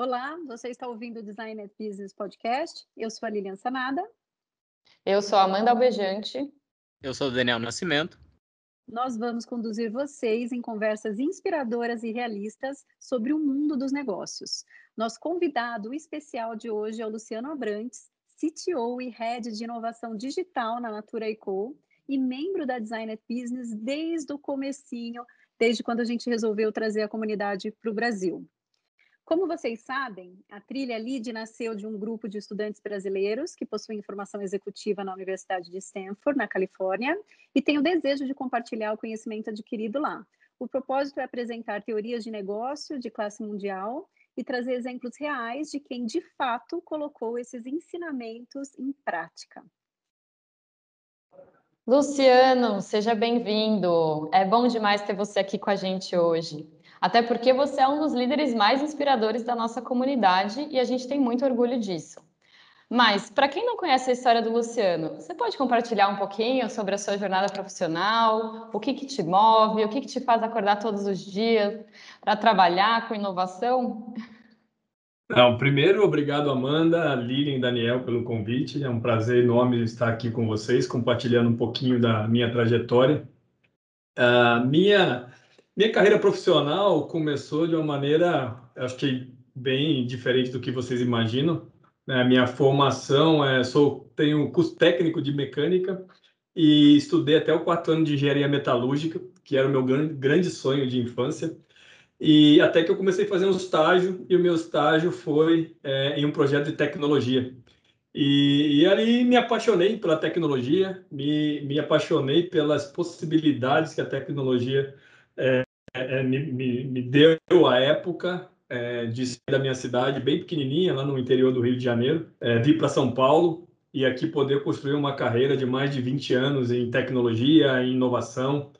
Olá, você está ouvindo o Design Business Podcast. Eu sou a Lilian Sanada. Eu sou a Amanda Albejante. Eu sou o Daniel Nascimento. Nós vamos conduzir vocês em conversas inspiradoras e realistas sobre o mundo dos negócios. Nosso convidado especial de hoje é o Luciano Abrantes, CTO e Head de Inovação Digital na Natura Eco e membro da Design Business desde o comecinho, desde quando a gente resolveu trazer a comunidade para o Brasil. Como vocês sabem, a Trilha Lead nasceu de um grupo de estudantes brasileiros que possuem formação executiva na Universidade de Stanford, na Califórnia, e tem o desejo de compartilhar o conhecimento adquirido lá. O propósito é apresentar teorias de negócio de classe mundial e trazer exemplos reais de quem de fato colocou esses ensinamentos em prática. Luciano, seja bem-vindo. É bom demais ter você aqui com a gente hoje. Até porque você é um dos líderes mais inspiradores da nossa comunidade e a gente tem muito orgulho disso. Mas, para quem não conhece a história do Luciano, você pode compartilhar um pouquinho sobre a sua jornada profissional, o que, que te move, o que, que te faz acordar todos os dias para trabalhar com inovação? Não, primeiro, obrigado, Amanda, Lilian e Daniel, pelo convite. É um prazer enorme estar aqui com vocês, compartilhando um pouquinho da minha trajetória. Uh, minha minha carreira profissional começou de uma maneira, acho que bem diferente do que vocês imaginam. Né? Minha formação é, sou tenho curso técnico de mecânica e estudei até o quarto ano de engenharia metalúrgica, que era o meu grande, grande sonho de infância. E até que eu comecei a fazer um estágio, e o meu estágio foi é, em um projeto de tecnologia. E, e ali me apaixonei pela tecnologia, me, me apaixonei pelas possibilidades que a tecnologia é, é, me, me, me, deu a época é, de sair da minha cidade, bem pequenininha, lá no interior do Rio de Janeiro, é, vir para São Paulo e aqui poder construir uma carreira de mais de 20 anos em tecnologia, em inovação,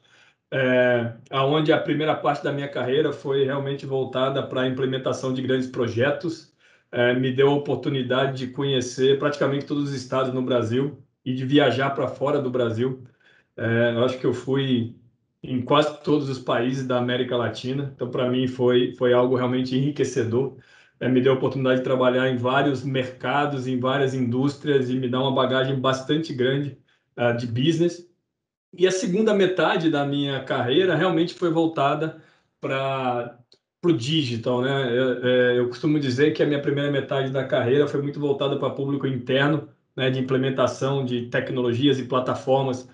é, aonde a primeira parte da minha carreira foi realmente voltada para a implementação de grandes projetos, é, me deu a oportunidade de conhecer praticamente todos os estados no Brasil e de viajar para fora do Brasil. É, eu acho que eu fui em quase todos os países da América Latina. Então, para mim, foi, foi algo realmente enriquecedor. É, me deu a oportunidade de trabalhar em vários mercados, em várias indústrias e me dá uma bagagem bastante grande uh, de business. E a segunda metade da minha carreira realmente foi voltada para o digital, né? Eu, é, eu, costumo dizer que a minha primeira metade da carreira foi muito voltada para público interno, né, de implementação de tecnologias e plataformas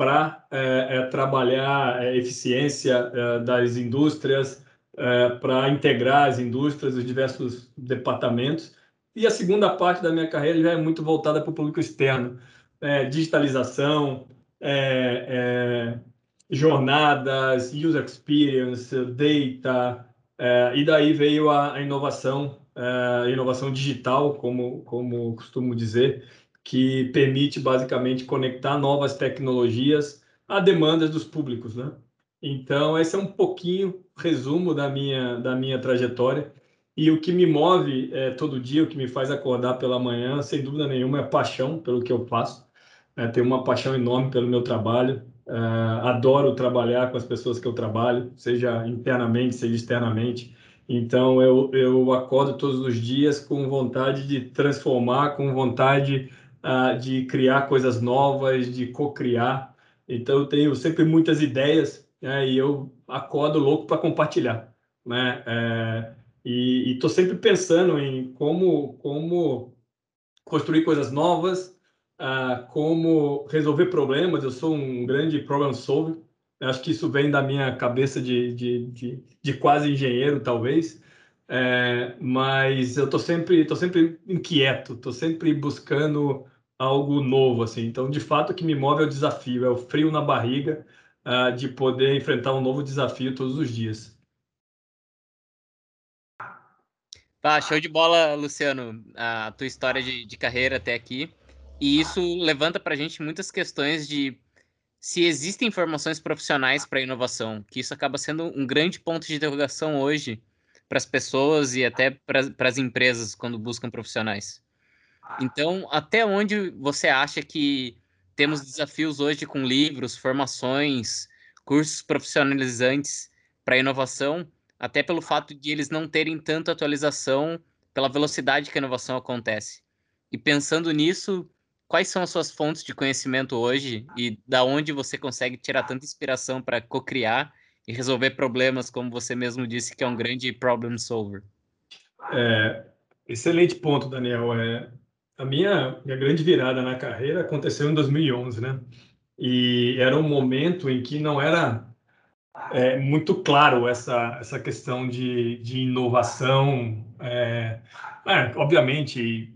para é, é, trabalhar a eficiência é, das indústrias, é, para integrar as indústrias, os diversos departamentos. E a segunda parte da minha carreira já é muito voltada para o público externo, é, digitalização, é, jornadas, user experience, data, e daí veio a, a inovação, inovação digital, como, como costumo dizer, que permite basicamente conectar novas tecnologias a demandas dos públicos, né? Então, esse é um pouquinho resumo da minha da minha trajetória e o que me move é, todo dia, o que me faz acordar pela manhã, sem dúvida nenhuma, é paixão pelo que eu faço. É, tenho uma paixão enorme pelo meu trabalho. É, adoro trabalhar com as pessoas que eu trabalho, seja internamente, seja externamente. Então, eu, eu acordo todos os dias com vontade de transformar, com vontade uh, de criar coisas novas, de co-criar. Então, eu tenho sempre muitas ideias né, e eu acordo louco para compartilhar. Né? É, e estou sempre pensando em como, como construir coisas novas, uh, como resolver problemas. Eu sou um grande problem solver. Acho que isso vem da minha cabeça de, de, de, de quase engenheiro, talvez. É, mas eu estou sempre, tô sempre inquieto, estou sempre buscando algo novo, assim. Então, de fato, o que me move é o desafio, é o frio na barriga uh, de poder enfrentar um novo desafio todos os dias. Tá, show de bola, Luciano, a tua história de, de carreira até aqui. E isso levanta para a gente muitas questões de se existem informações profissionais para inovação, que isso acaba sendo um grande ponto de interrogação hoje para as pessoas e até para as empresas quando buscam profissionais. Então, até onde você acha que temos desafios hoje com livros, formações, cursos profissionalizantes para inovação, até pelo fato de eles não terem tanta atualização pela velocidade que a inovação acontece. E pensando nisso, quais são as suas fontes de conhecimento hoje e da onde você consegue tirar tanta inspiração para co-criar e resolver problemas, como você mesmo disse, que é um grande problem solver? É, excelente ponto, Daniel. É, a minha, minha grande virada na carreira aconteceu em 2011, né? E era um momento em que não era é, muito claro essa, essa questão de, de inovação. É, é, obviamente,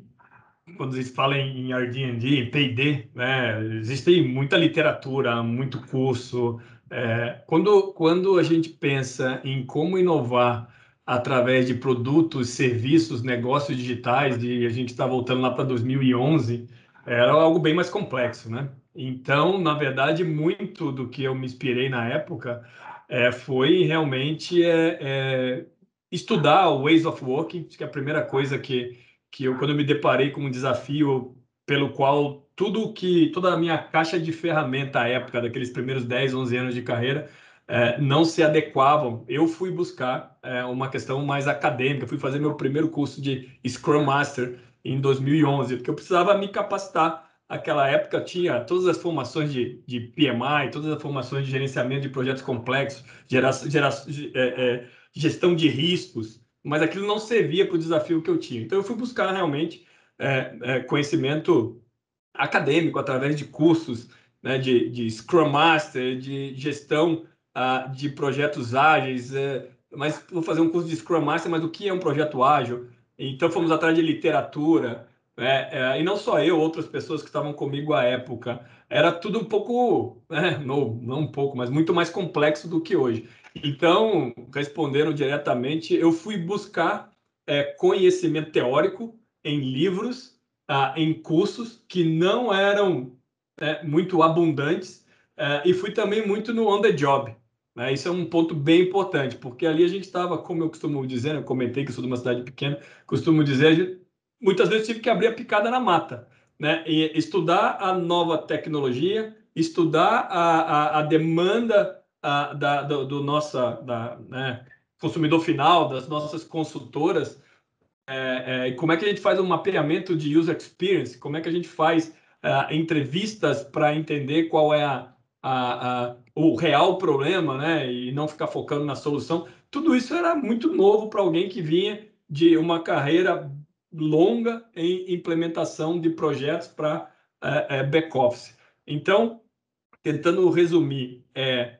quando a gente fala em em P&D, né, existe muita literatura, muito curso. É, quando, quando a gente pensa em como inovar através de produtos, serviços, negócios digitais, de, a gente está voltando lá para 2011, era algo bem mais complexo, né? Então, na verdade, muito do que eu me inspirei na época é, foi realmente é, é, estudar o Ways of Working, que é a primeira coisa que, que eu, quando eu me deparei com um desafio pelo qual tudo que, toda a minha caixa de ferramenta à época, daqueles primeiros 10, 11 anos de carreira, é, não se adequavam. Eu fui buscar é, uma questão mais acadêmica, fui fazer meu primeiro curso de Scrum Master em 2011, porque eu precisava me capacitar. Aquela época tinha todas as formações de, de PMI, todas as formações de gerenciamento de projetos complexos, gera, gera, é, é, gestão de riscos, mas aquilo não servia para o desafio que eu tinha. Então eu fui buscar realmente é, é, conhecimento acadêmico através de cursos né, de, de Scrum Master, de gestão uh, de projetos ágeis, uh, mas vou fazer um curso de Scrum Master, mas o que é um projeto ágil? Então fomos atrás de literatura, né? É, e não só eu, outras pessoas que estavam comigo à época. Era tudo um pouco, né? não, não um pouco, mas muito mais complexo do que hoje. Então, respondendo diretamente, eu fui buscar é, conhecimento teórico em livros, ah, em cursos que não eram é, muito abundantes, é, e fui também muito no on the job. Né? Isso é um ponto bem importante, porque ali a gente estava, como eu costumo dizer, né? eu comentei que sou de uma cidade pequena, costumo dizer, muitas vezes tive que abrir a picada na mata, né? E estudar a nova tecnologia, estudar a, a, a demanda a, da, do, do nossa, da, né? consumidor final, das nossas consultoras, é, é, como é que a gente faz um mapeamento de user experience, como é que a gente faz é, entrevistas para entender qual é a, a, a, o real problema, né? E não ficar focando na solução. Tudo isso era muito novo para alguém que vinha de uma carreira longa em implementação de projetos para é, é, back-office. Então, tentando resumir, é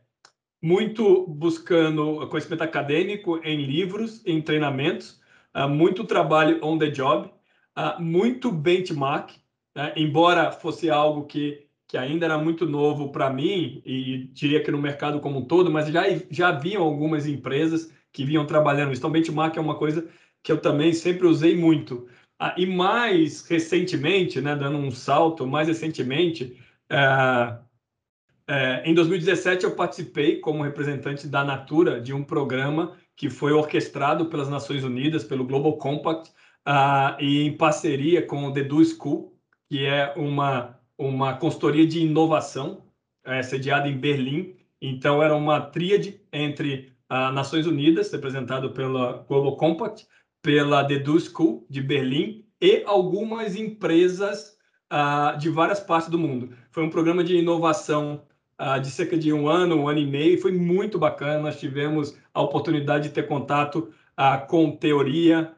muito buscando conhecimento acadêmico em livros, em treinamentos, uh, muito trabalho on the job, uh, muito benchmark, né? embora fosse algo que que ainda era muito novo para mim e diria que no mercado como um todo, mas já já haviam algumas empresas que vinham trabalhando isso. Então, benchmark é uma coisa que eu também sempre usei muito. Ah, e mais recentemente, né, dando um salto, mais recentemente, é, é, em 2017 eu participei como representante da Natura de um programa que foi orquestrado pelas Nações Unidas, pelo Global Compact, ah, e em parceria com o The Do School, que é uma uma consultoria de inovação é, sediada em Berlim. Então, era uma tríade entre as Nações Unidas, representado pela Global Compact, pela The Do School de Berlim e algumas empresas uh, de várias partes do mundo. Foi um programa de inovação uh, de cerca de um ano, um ano e meio, foi muito bacana. Nós tivemos a oportunidade de ter contato uh, com teoria,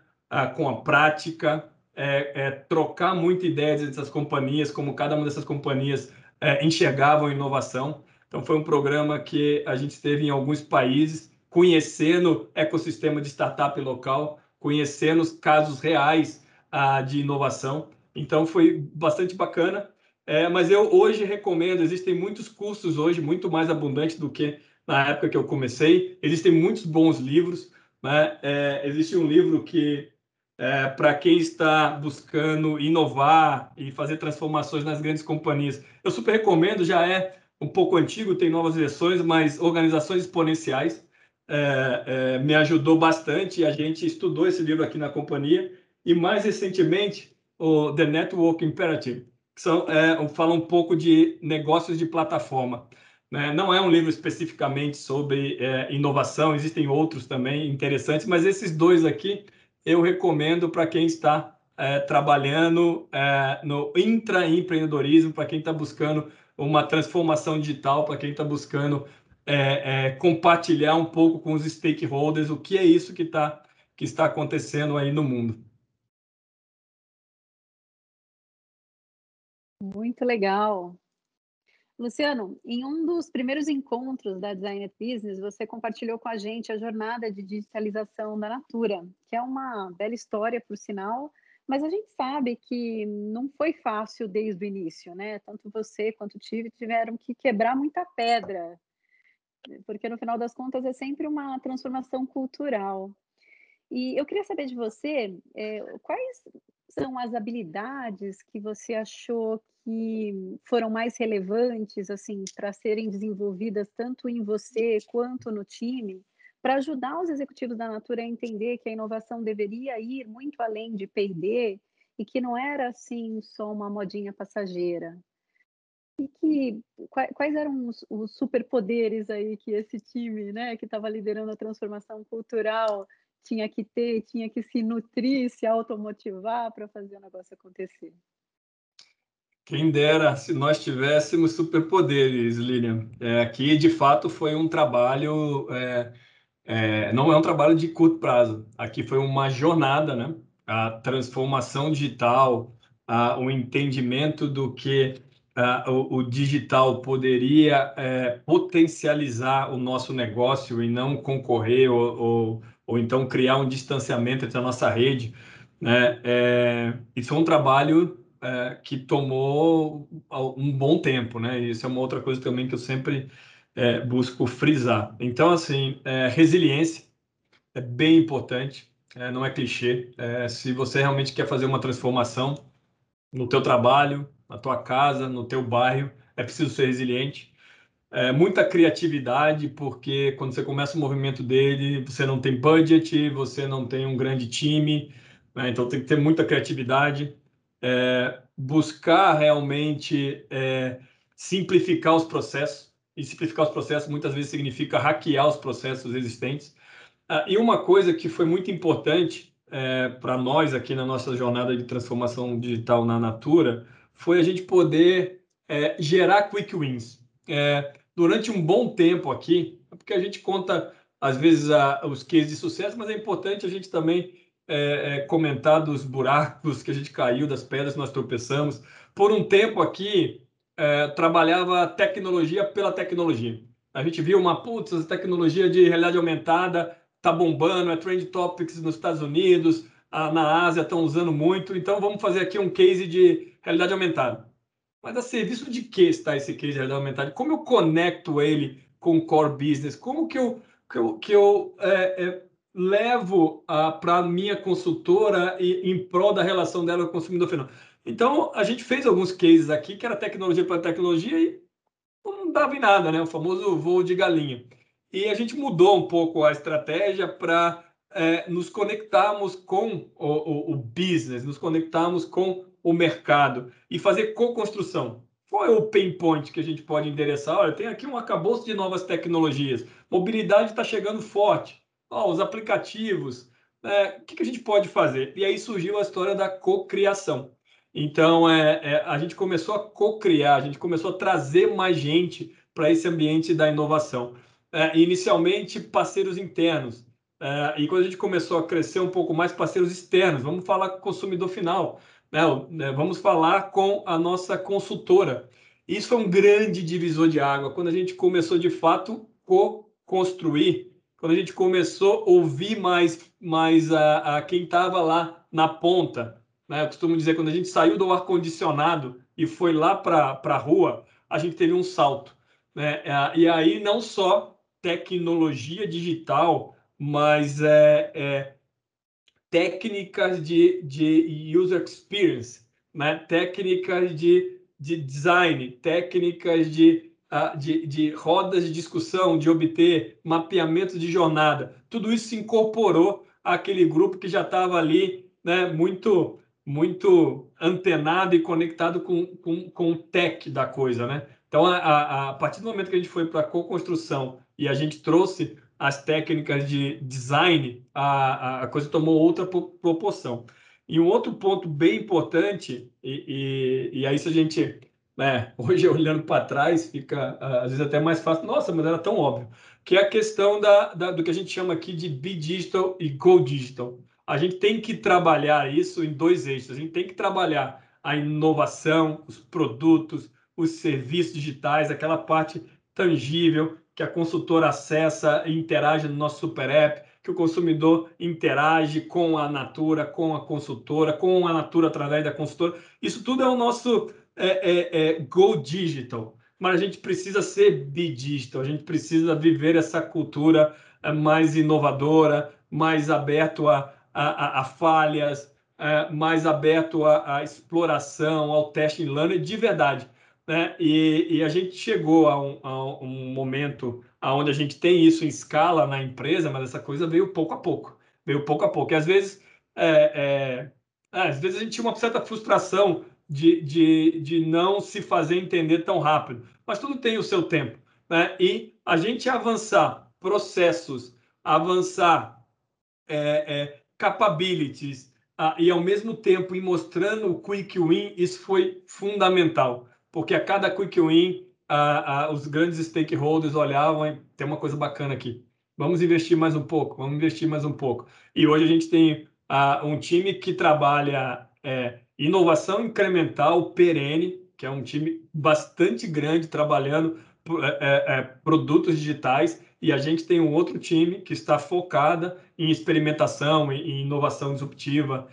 com a prática, é, é, trocar muita ideia dessas companhias, como cada uma dessas companhias é, enxergavam inovação. Então, foi um programa que a gente esteve em alguns países, conhecendo ecossistema de startup local, conhecendo os casos reais ah, de inovação. Então, foi bastante bacana. É, mas eu hoje recomendo, existem muitos cursos hoje, muito mais abundantes do que na época que eu comecei. Existem muitos bons livros. Né? É, existe um livro que é, para quem está buscando inovar e fazer transformações nas grandes companhias. Eu super recomendo, já é um pouco antigo, tem novas versões, mas Organizações Exponenciais é, é, me ajudou bastante. A gente estudou esse livro aqui na companhia e, mais recentemente, o The Network Imperative, que são, é, fala um pouco de negócios de plataforma. Né? Não é um livro especificamente sobre é, inovação, existem outros também interessantes, mas esses dois aqui eu recomendo para quem está é, trabalhando é, no intraempreendedorismo, para quem está buscando uma transformação digital, para quem está buscando é, é, compartilhar um pouco com os stakeholders o que é isso que, tá, que está acontecendo aí no mundo. Muito legal. Luciano, em um dos primeiros encontros da Design Business, você compartilhou com a gente a jornada de digitalização da Natura, que é uma bela história, por sinal, mas a gente sabe que não foi fácil desde o início, né? Tanto você quanto o Tive tiveram que quebrar muita pedra, porque no final das contas é sempre uma transformação cultural. E eu queria saber de você, é, quais são as habilidades que você achou que foram mais relevantes assim para serem desenvolvidas tanto em você quanto no time, para ajudar os executivos da Natura a entender que a inovação deveria ir muito além de P&D e que não era assim só uma modinha passageira. E que quais eram os, os superpoderes aí que esse time, né, que estava liderando a transformação cultural tinha que ter, tinha que se nutrir, se automotivar para fazer o negócio acontecer. Quem dera se nós tivéssemos superpoderes, Lilian. É, aqui, de fato, foi um trabalho, é, é, não é um trabalho de curto prazo. Aqui foi uma jornada, né? A transformação digital, a, o entendimento do que o, o, digital poderia é, potencializar o nosso negócio e não concorrer ou, ou ou então criar um distanciamento entre a nossa rede. Né? É, isso é um trabalho é, que tomou um bom tempo, né? Isso é uma outra coisa também que eu sempre é, busco frisar. Então, assim, é, resiliência é bem importante, é, não é clichê. É, se você realmente quer fazer uma transformação no teu trabalho, na tua casa, no teu bairro, é preciso ser resiliente é, muita criatividade, porque quando você começa o movimento dele, você não tem budget, você não tem um grande time, né? então tem que ter muita criatividade, é, buscar realmente é, simplificar os processos, e simplificar os processos muitas vezes significa hackear os processos existentes. Ah, e uma coisa que foi muito importante é, para nós aqui na nossa jornada de transformação digital na Natura foi a gente poder é, gerar quick wins é, durante um bom tempo aqui, porque a gente conta, às vezes, a, os cases de sucesso, mas é importante a gente também é, é, comentar dos buracos que a gente caiu, das pedras que nós tropeçamos. Por um tempo aqui, é, trabalhava tecnologia pela tecnologia. A gente viu uma, putz, essa tecnologia de realidade aumentada tá bombando, é trend topics nos Estados Unidos, na Ásia estão usando muito, então vamos fazer aqui um case de realidade aumentada. Mas a serviço de que está esse case de realidade aumentada? Como eu conecto ele com o core business? Como que eu, que eu, que eu é, é, levo para a minha consultora e, em prol da relação dela com o consumidor final? Então, a gente fez alguns cases aqui que era tecnologia para tecnologia e não dava em nada, né? O famoso voo de galinha. E a gente mudou um pouco a estratégia para é, nos conectarmos com o, o, o, business, nos conectarmos com o mercado e fazer co-construção. Qual é o pain point que a gente pode endereçar? Olha, tem aqui um acabouço de novas tecnologias. Mobilidade está chegando forte. Oh, os aplicativos. É, o que, que, a gente pode fazer? E aí surgiu a história da cocriação. Então, é, é, a gente começou a co-criar, a gente começou a trazer mais gente para esse ambiente da inovação. É, inicialmente, parceiros internos. É, e quando a gente começou a crescer um pouco mais, parceiros externos. Vamos falar com o consumidor final. Né, vamos falar com a nossa consultora. Isso foi um grande divisor de água, quando a gente começou de fato co-construir, quando a gente começou a ouvir mais, mais a, a quem estava lá na ponta. Né? Eu costumo dizer, quando a gente saiu do ar-condicionado e foi lá para a rua, a gente teve um salto. Né? E aí, não só tecnologia digital, mas é, é técnicas de, de user experience, né? técnicas de, de design, técnicas de, uh, de, de rodas de discussão, de obter mapeamento de jornada. Tudo isso se incorporou àquele grupo que já estava ali né, muito muito antenado e conectado com, com, com o tech da coisa, né? Então, a, a, a partir do momento que a gente foi para a co-construção e a gente trouxe as técnicas de design, a, a coisa tomou outra proporção. E um outro ponto bem importante, e, e, e aí se a gente, né, hoje olhando para trás, fica às vezes até mais fácil, nossa, mas era tão óbvio, que é a questão da, da, do que a gente chama aqui de Be Digital e Go Digital. A gente tem que trabalhar isso em dois eixos, a gente tem que trabalhar a inovação, os produtos, os serviços digitais, aquela parte tangível que a consultora acessa e interage no nosso super app, que o consumidor interage com a Natura, com a consultora, com a Natura através da consultora. Isso tudo é o nosso é, é, é, Go Digital, mas a gente precisa ser Digital, a gente precisa viver essa cultura é, mais inovadora, mais aberto a, a, a falhas, é, mais aberto à, exploração, ao testing learning de verdade né? E, e, a gente chegou a um, a um momento onde a gente tem isso em escala na empresa, mas essa coisa veio pouco a pouco, veio pouco a pouco. E às vezes, é, é, é, às vezes a gente tinha uma certa frustração de, de, de não se fazer entender tão rápido, mas tudo tem o seu tempo, né? E a gente avançar processos, avançar é, é capabilities, ah, e ao mesmo tempo ir mostrando o quick win, isso foi fundamental porque a cada quick win, a, a, os grandes stakeholders olhavam e tem uma coisa bacana aqui. Vamos investir mais um pouco, vamos investir mais um pouco. E hoje a gente tem a, um time que trabalha é, inovação incremental perene, que é um time bastante grande trabalhando é, é, é, produtos digitais, e a gente tem um outro time que está focada em experimentação, em, inovação disruptiva,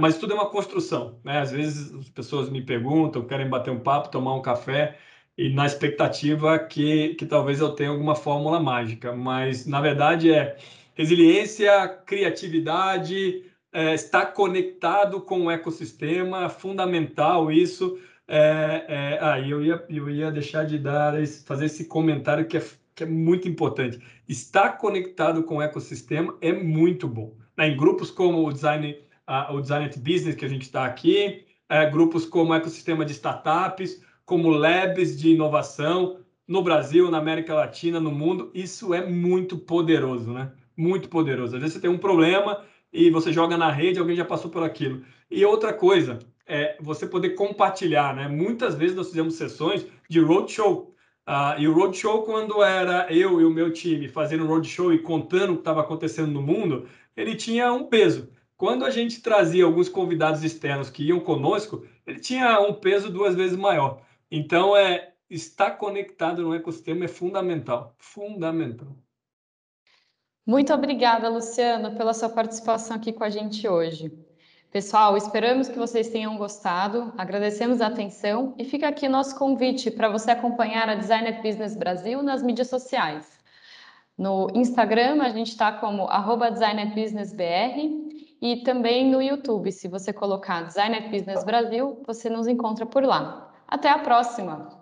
mas tudo é uma construção, né? Às vezes as pessoas me perguntam, querem bater um papo, tomar um café, e na expectativa que, que talvez eu tenha alguma fórmula mágica, mas na verdade é resiliência, criatividade, é, estar conectado com o ecossistema, fundamental isso. É, é, ah, eu ia, eu ia deixar de dar, fazer esse comentário que é, que é muito importante. Estar conectado com o ecossistema é muito bom. Né? Em grupos como o Design o Design Business, que a gente está aqui, é, grupos como Ecossistema de Startups, como Labs de Inovação, no Brasil, na América Latina, no mundo. Isso é muito poderoso, né? Muito poderoso. Às vezes você tem um problema e você joga na rede, alguém já passou por aquilo. E outra coisa, é você poder compartilhar, né? Muitas vezes nós fizemos sessões de roadshow. Uh, e o roadshow, quando era eu e o meu time fazendo roadshow e contando o que estava acontecendo no mundo, ele tinha um peso. Quando a gente trazia alguns convidados externos que iam conosco, ele tinha um peso duas vezes maior. Então, é estar conectado no ecossistema é fundamental, fundamental. Muito obrigada, Luciano, pela sua participação aqui com a gente hoje. Pessoal, esperamos que vocês tenham gostado, agradecemos a atenção e fica aqui nosso convite para você acompanhar a Designer Business Brasil nas mídias sociais. No Instagram, a gente está como designerbusinessbr e também no YouTube. Se você colocar Designer Business Brasil, você nos encontra por lá. Até a próxima!